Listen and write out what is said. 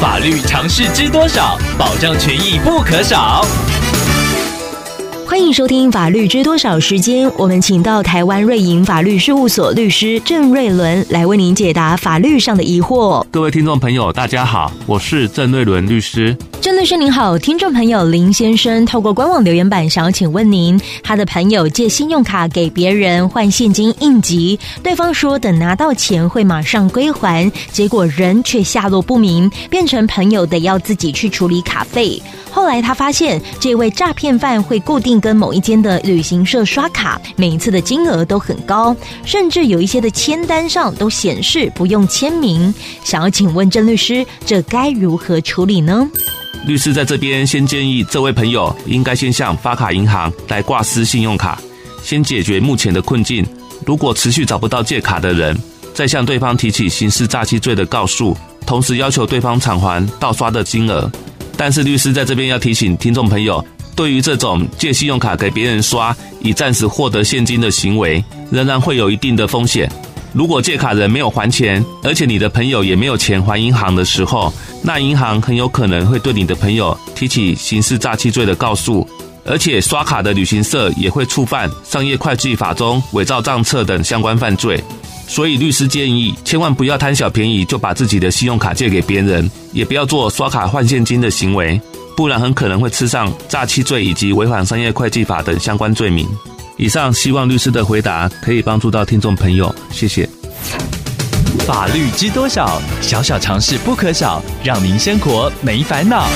法律常识知多少？保障权益不可少。欢迎收听《法律知多少》时间，我们请到台湾瑞银法律事务所律师郑瑞伦来为您解答法律上的疑惑。各位听众朋友，大家好，我是郑瑞伦律师。郑律师您好，听众朋友林先生透过官网留言板想要请问您，他的朋友借信用卡给别人换现金应急，对方说等拿到钱会马上归还，结果人却下落不明，变成朋友得要自己去处理卡费。后来他发现这位诈骗犯会固定跟某一间的旅行社刷卡，每一次的金额都很高，甚至有一些的签单上都显示不用签名。想要请问郑律师，这该如何处理呢？律师在这边先建议这位朋友应该先向发卡银行来挂失信用卡，先解决目前的困境。如果持续找不到借卡的人，再向对方提起刑事诈欺罪的告诉，同时要求对方偿还盗刷的金额。但是律师在这边要提醒听众朋友，对于这种借信用卡给别人刷以暂时获得现金的行为，仍然会有一定的风险。如果借卡人没有还钱，而且你的朋友也没有钱还银行的时候，那银行很有可能会对你的朋友提起刑事诈欺罪的告诉，而且刷卡的旅行社也会触犯商业会计法中伪造账册等相关犯罪。所以律师建议，千万不要贪小便宜就把自己的信用卡借给别人，也不要做刷卡换现金的行为，不然很可能会吃上诈欺罪以及违反商业会计法等相关罪名。以上希望律师的回答可以帮助到听众朋友，谢谢。法律知多少？小小常识不可少，让您生活没烦恼。